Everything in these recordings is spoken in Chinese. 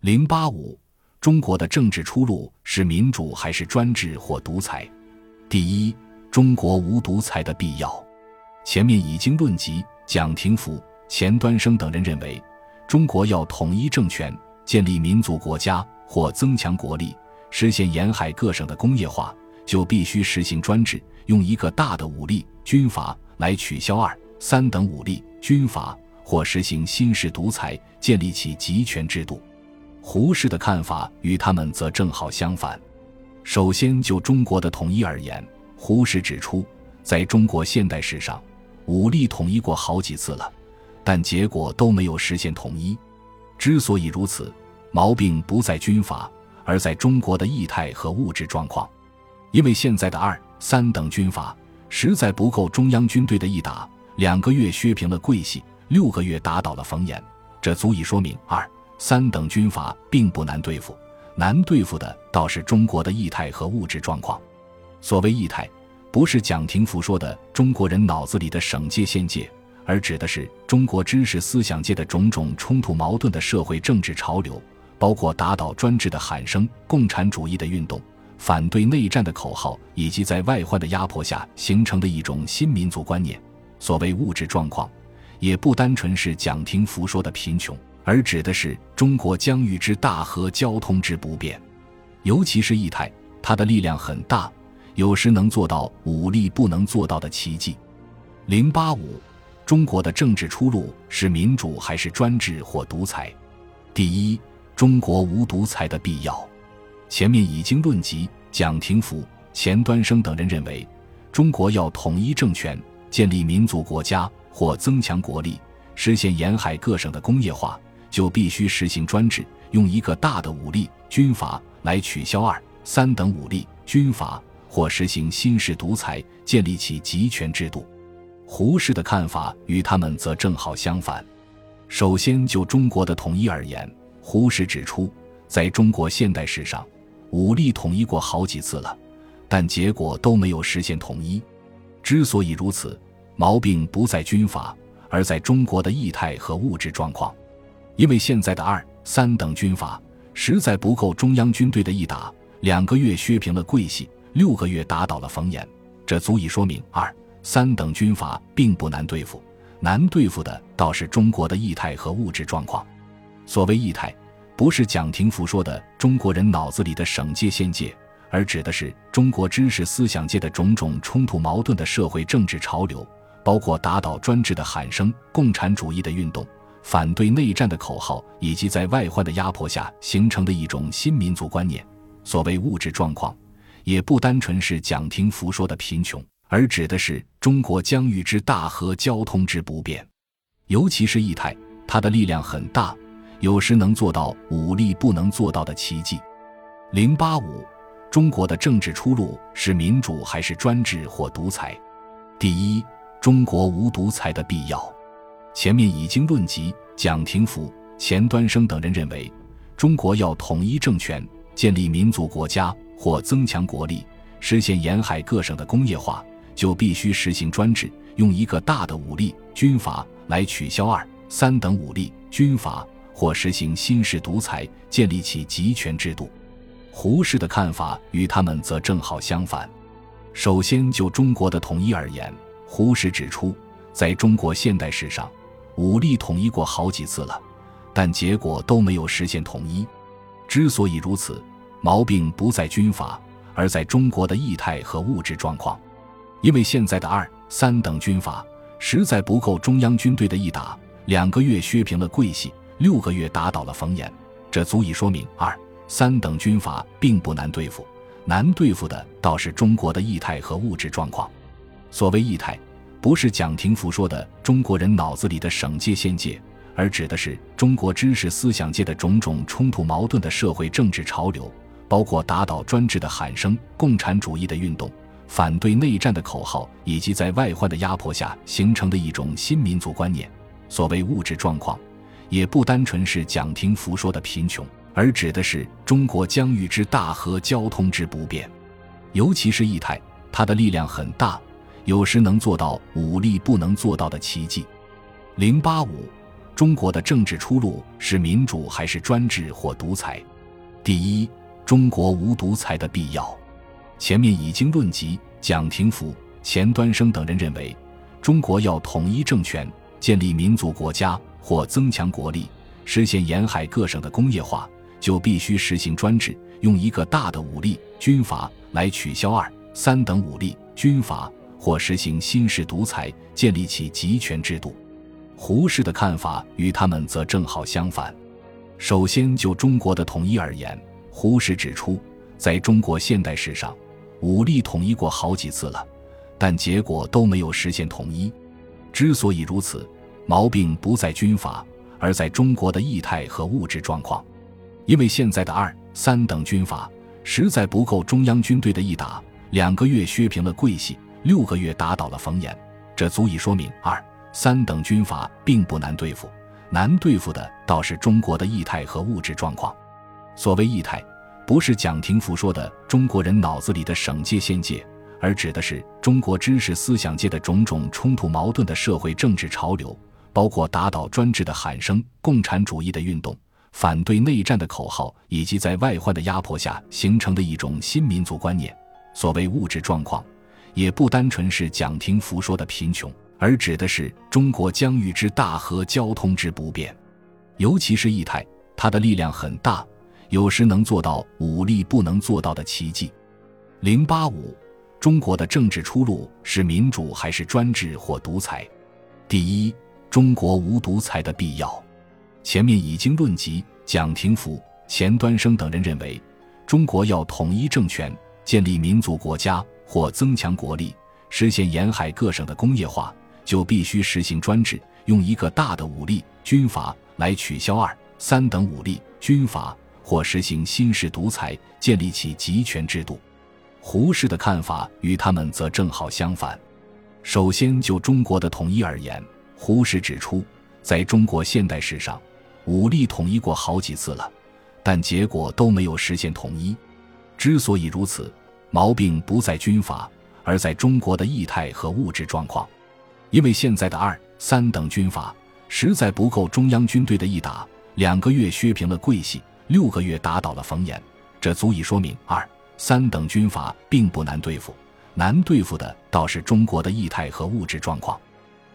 零八五，中国的政治出路是民主还是专制或独裁？第一，中国无独裁的必要。前面已经论及，蒋廷福、钱端升等人认为，中国要统一政权、建立民族国家或增强国力、实现沿海各省的工业化，就必须实行专制，用一个大的武力军阀来取消二三等武力军阀，或实行新式独裁，建立起集权制度。胡适的看法与他们则正好相反。首先就中国的统一而言，胡适指出，在中国现代史上，武力统一过好几次了，但结果都没有实现统一。之所以如此，毛病不在军阀，而在中国的意态和物质状况。因为现在的二三等军阀实在不够中央军队的一打，两个月削平了桂系，六个月打倒了冯延，这足以说明二。三等军阀并不难对付，难对付的倒是中国的意态和物质状况。所谓意态，不是蒋廷福说的中国人脑子里的省界县界，而指的是中国知识思想界的种种冲突矛盾的社会政治潮流，包括打倒专制的喊声、共产主义的运动、反对内战的口号，以及在外患的压迫下形成的一种新民族观念。所谓物质状况，也不单纯是蒋廷福说的贫穷。而指的是中国疆域之大和交通之不便，尤其是义态，它的力量很大，有时能做到武力不能做到的奇迹。零八五，中国的政治出路是民主还是专制或独裁？第一，中国无独裁的必要。前面已经论及，蒋廷福、钱端升等人认为，中国要统一政权、建立民族国家或增强国力、实现沿海各省的工业化。就必须实行专制，用一个大的武力军阀来取消二三等武力军阀，或实行新式独裁，建立起集权制度。胡适的看法与他们则正好相反。首先就中国的统一而言，胡适指出，在中国现代史上，武力统一过好几次了，但结果都没有实现统一。之所以如此，毛病不在军阀，而在中国的意态和物质状况。因为现在的二三等军阀实在不够中央军队的一打，两个月削平了桂系，六个月打倒了冯延，这足以说明二三等军阀并不难对付，难对付的倒是中国的意态和物质状况。所谓意态，不是蒋廷福说的中国人脑子里的省界县界，而指的是中国知识思想界的种种冲突矛盾的社会政治潮流，包括打倒专制的喊声、共产主义的运动。反对内战的口号，以及在外患的压迫下形成的一种新民族观念。所谓物质状况，也不单纯是蒋廷福说的贫穷，而指的是中国疆域之大和交通之不便。尤其是义态，它的力量很大，有时能做到武力不能做到的奇迹。零八五，中国的政治出路是民主还是专制或独裁？第一，中国无独裁的必要。前面已经论及，蒋廷福、钱端升等人认为，中国要统一政权、建立民族国家或增强国力、实现沿海各省的工业化，就必须实行专制，用一个大的武力军阀来取消二三等武力军阀，或实行新式独裁，建立起集权制度。胡适的看法与他们则正好相反。首先就中国的统一而言，胡适指出，在中国现代史上，武力统一过好几次了，但结果都没有实现统一。之所以如此，毛病不在军阀，而在中国的意态和物质状况。因为现在的二三等军阀实在不够中央军队的一打，两个月削平了桂系，六个月打倒了冯延，这足以说明二三等军阀并不难对付，难对付的倒是中国的意态和物质状况。所谓意态。不是蒋廷福说的中国人脑子里的省界县界，而指的是中国知识思想界的种种冲突矛盾的社会政治潮流，包括打倒专制的喊声、共产主义的运动、反对内战的口号，以及在外患的压迫下形成的一种新民族观念。所谓物质状况，也不单纯是蒋廷福说的贫穷，而指的是中国疆域之大和交通之不便，尤其是义态，它的力量很大。有时能做到武力不能做到的奇迹。零八五，中国的政治出路是民主还是专制或独裁？第一，中国无独裁的必要。前面已经论及，蒋廷福、钱端升等人认为，中国要统一政权、建立民族国家或增强国力、实现沿海各省的工业化，就必须实行专制，用一个大的武力军阀来取消二三等武力军阀，或实行新式独裁，建立起集权制度。胡适的看法与他们则正好相反。首先就中国的统一而言，胡适指出，在中国现代史上，武力统一过好几次了，但结果都没有实现统一。之所以如此，毛病不在军阀，而在中国的意态和物质状况。因为现在的二三等军阀实在不够中央军队的一打，两个月削平了桂系，六个月打倒了冯延，这足以说明二。三等军阀并不难对付，难对付的倒是中国的意态和物质状况。所谓意态，不是蒋廷福说的中国人脑子里的省界县界，而指的是中国知识思想界的种种冲突矛盾的社会政治潮流，包括打倒专制的喊声、共产主义的运动、反对内战的口号，以及在外患的压迫下形成的一种新民族观念。所谓物质状况，也不单纯是蒋廷福说的贫穷。而指的是中国疆域之大和交通之不便，尤其是意态，它的力量很大，有时能做到武力不能做到的奇迹。零八五，中国的政治出路是民主还是专制或独裁？第一，中国无独裁的必要。前面已经论及，蒋廷福、钱端升等人认为，中国要统一政权、建立民族国家或增强国力、实现沿海各省的工业化。就必须实行专制，用一个大的武力军阀来取消二三等武力军阀，或实行新式独裁，建立起集权制度。胡适的看法与他们则正好相反。首先就中国的统一而言，胡适指出，在中国现代史上，武力统一过好几次了，但结果都没有实现统一。之所以如此，毛病不在军阀，而在中国的意态和物质状况。因为现在的二三等军阀实在不够中央军队的一打，两个月削平了桂系，六个月打倒了冯延，这足以说明二三等军阀并不难对付，难对付的倒是中国的意态和物质状况。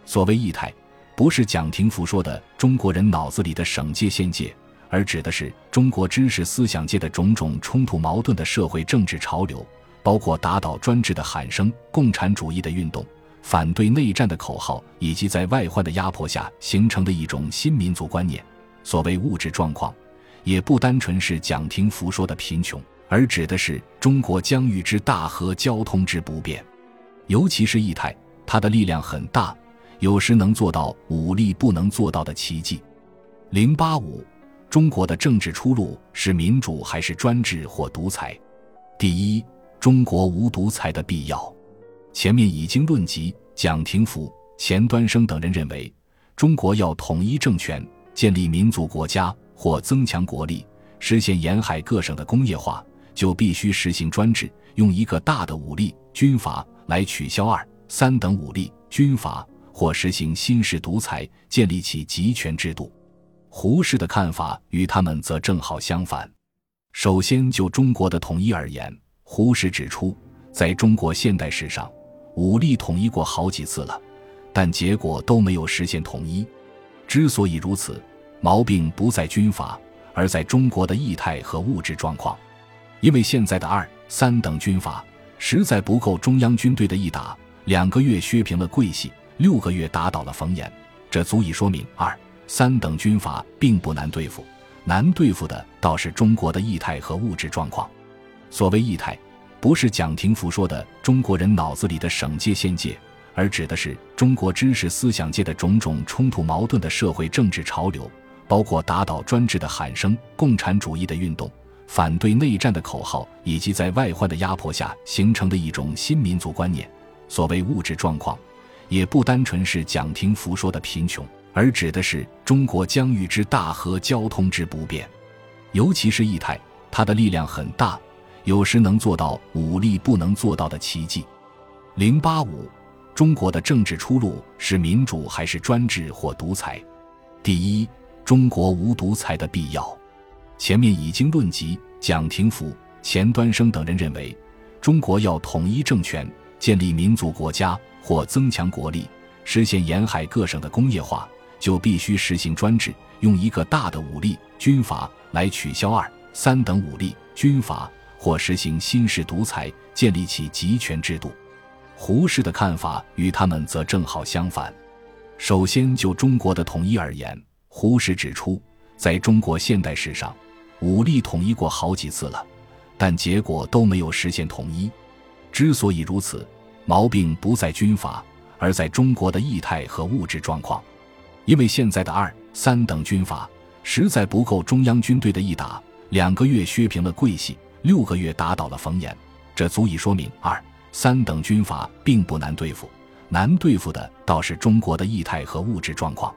所谓意态，不是蒋廷福说的中国人脑子里的省界县界，而指的是中国知识思想界的种种冲突矛盾的社会政治潮流，包括打倒专制的喊声、共产主义的运动。反对内战的口号，以及在外患的压迫下形成的一种新民族观念。所谓物质状况，也不单纯是蒋廷福说的贫穷，而指的是中国疆域之大和交通之不便。尤其是意态，它的力量很大，有时能做到武力不能做到的奇迹。零八五，中国的政治出路是民主还是专制或独裁？第一，中国无独裁的必要。前面已经论及，蒋廷福、钱端升等人认为，中国要统一政权、建立民族国家或增强国力、实现沿海各省的工业化，就必须实行专制，用一个大的武力军阀来取消二三等武力军阀，或实行新式独裁，建立起集权制度。胡适的看法与他们则正好相反。首先就中国的统一而言，胡适指出，在中国现代史上，武力统一过好几次了，但结果都没有实现统一。之所以如此，毛病不在军阀，而在中国的意态和物质状况。因为现在的二三等军阀实在不够中央军队的一打，两个月削平了桂系，六个月打倒了冯延，这足以说明二三等军阀并不难对付，难对付的倒是中国的意态和物质状况。所谓异态。不是蒋廷福说的中国人脑子里的省界县界，而指的是中国知识思想界的种种冲突矛盾的社会政治潮流，包括打倒专制的喊声、共产主义的运动、反对内战的口号，以及在外患的压迫下形成的一种新民族观念。所谓物质状况，也不单纯是蒋廷福说的贫穷，而指的是中国疆域之大和交通之不便，尤其是异态，它的力量很大。有时能做到武力不能做到的奇迹。零八五，中国的政治出路是民主还是专制或独裁？第一，中国无独裁的必要。前面已经论及，蒋廷福、钱端升等人认为，中国要统一政权、建立民族国家或增强国力、实现沿海各省的工业化，就必须实行专制，用一个大的武力军阀来取消二三等武力军阀，或实行新式独裁，建立起集权制度。胡适的看法与他们则正好相反。首先就中国的统一而言，胡适指出，在中国现代史上，武力统一过好几次了，但结果都没有实现统一。之所以如此，毛病不在军阀，而在中国的意态和物质状况。因为现在的二三等军阀实在不够中央军队的一打，两个月削平了桂系，六个月打倒了冯延，这足以说明二三等军阀并不难对付。难对付的倒是中国的意态和物质状况。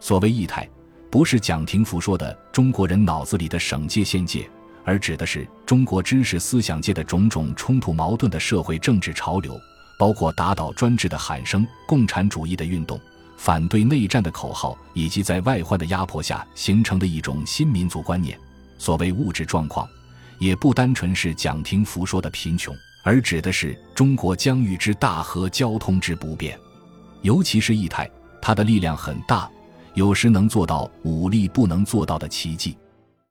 所谓意态，不是蒋廷福说的中国人脑子里的省界县界，而指的是中国知识思想界的种种冲突矛盾的社会政治潮流，包括打倒专制的喊声、共产主义的运动、反对内战的口号，以及在外患的压迫下形成的一种新民族观念。所谓物质状况，也不单纯是蒋廷福说的贫穷。而指的是中国疆域之大和交通之不便，尤其是义泰，它的力量很大，有时能做到武力不能做到的奇迹。